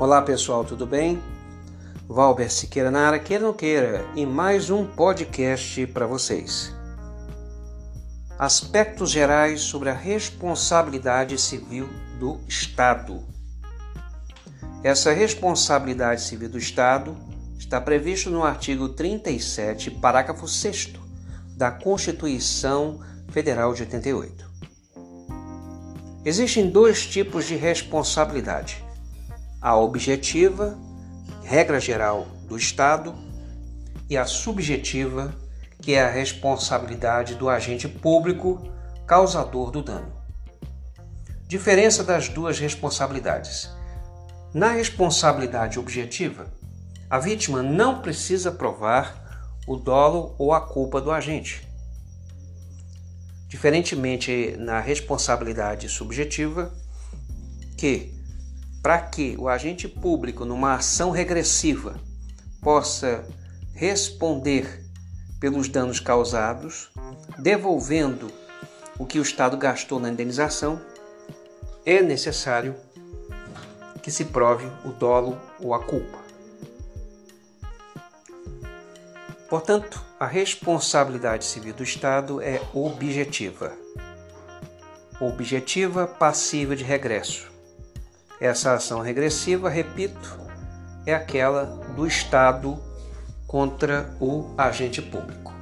Olá pessoal, tudo bem? Valber Siqueira na área, queira não queira, e mais um podcast para vocês. Aspectos gerais sobre a responsabilidade civil do Estado. Essa responsabilidade civil do Estado está previsto no artigo 37, parágrafo 6 da Constituição Federal de 88. Existem dois tipos de responsabilidade a objetiva, regra geral do Estado, e a subjetiva, que é a responsabilidade do agente público causador do dano. Diferença das duas responsabilidades. Na responsabilidade objetiva, a vítima não precisa provar o dolo ou a culpa do agente. Diferentemente na responsabilidade subjetiva, que para que o agente público, numa ação regressiva, possa responder pelos danos causados, devolvendo o que o Estado gastou na indenização, é necessário que se prove o dolo ou a culpa. Portanto, a responsabilidade civil do Estado é objetiva. Objetiva passiva de regresso essa ação regressiva, repito, é aquela do Estado contra o agente público.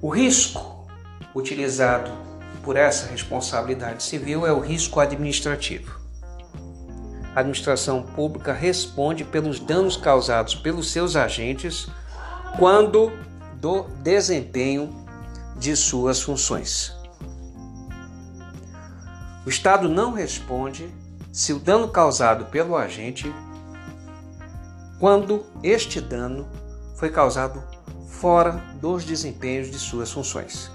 O risco utilizado por essa responsabilidade civil é o risco administrativo. A administração pública responde pelos danos causados pelos seus agentes quando do desempenho de suas funções. O Estado não responde se o dano causado pelo agente, quando este dano foi causado fora dos desempenhos de suas funções.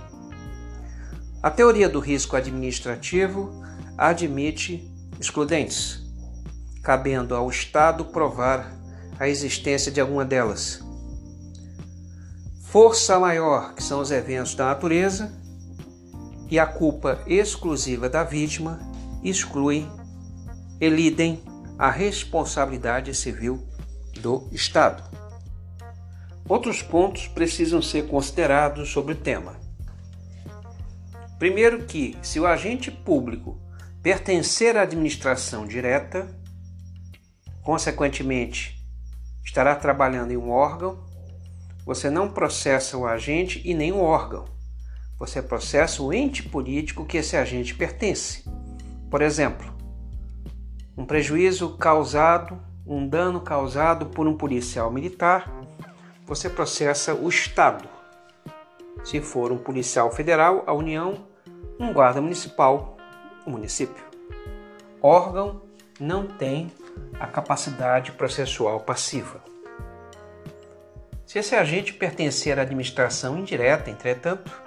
A teoria do risco administrativo admite excludentes, cabendo ao Estado provar a existência de alguma delas. Força maior, que são os eventos da natureza, e a culpa exclusiva da vítima exclui, elidem a responsabilidade civil do Estado. Outros pontos precisam ser considerados sobre o tema. Primeiro que, se o agente público pertencer à administração direta, consequentemente estará trabalhando em um órgão, você não processa o agente e nem o órgão você processa o ente político que esse agente pertence. Por exemplo, um prejuízo causado, um dano causado por um policial militar, você processa o Estado. Se for um policial federal, a União, um guarda municipal, o município. Órgão não tem a capacidade processual passiva. Se esse agente pertencer à administração indireta, entretanto,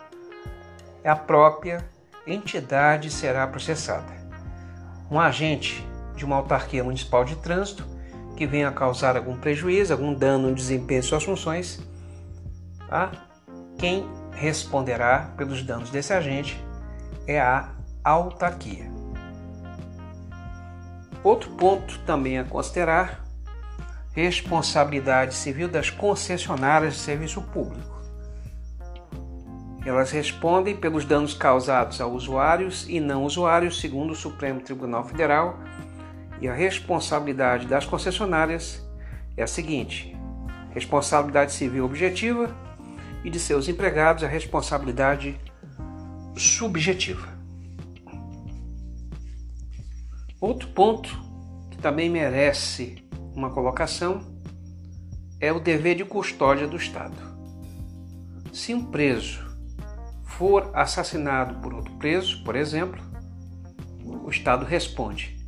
a própria entidade será processada. Um agente de uma autarquia municipal de trânsito que venha causar algum prejuízo, algum dano no desempenho de suas funções, a quem responderá pelos danos desse agente é a autarquia. Outro ponto também a considerar: responsabilidade civil das concessionárias de serviço público. Elas respondem pelos danos causados a usuários e não usuários, segundo o Supremo Tribunal Federal, e a responsabilidade das concessionárias é a seguinte: responsabilidade civil objetiva e de seus empregados a responsabilidade subjetiva. Outro ponto que também merece uma colocação é o dever de custódia do Estado. Se um preso for assassinado por outro preso, por exemplo, o Estado responde,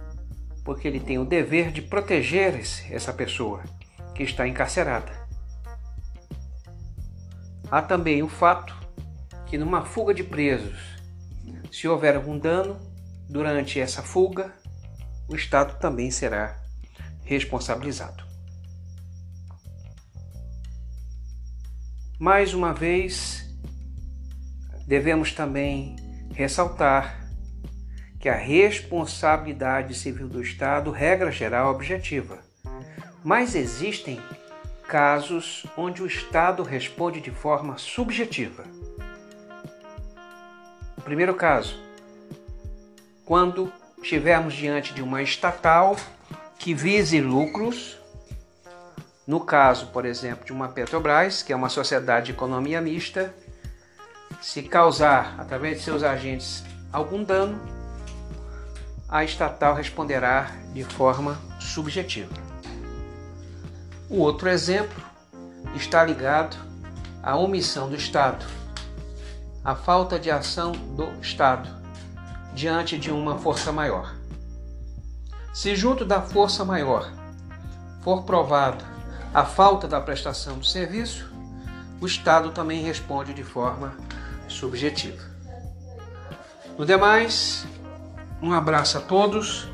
porque ele tem o dever de proteger essa pessoa que está encarcerada. Há também o fato que numa fuga de presos, se houver algum dano durante essa fuga, o Estado também será responsabilizado. Mais uma vez, devemos também ressaltar que a responsabilidade civil do Estado, regra geral, objetiva. Mas existem casos onde o Estado responde de forma subjetiva. Primeiro caso, quando estivermos diante de uma estatal que vise lucros, no caso, por exemplo, de uma Petrobras, que é uma sociedade de economia mista, se causar, através de seus agentes, algum dano, a estatal responderá de forma subjetiva. O outro exemplo está ligado à omissão do Estado, à falta de ação do Estado diante de uma força maior. Se junto da força maior for provado a falta da prestação do serviço, o Estado também responde de forma subjetiva. No demais, um abraço a todos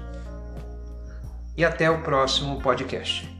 e até o próximo podcast.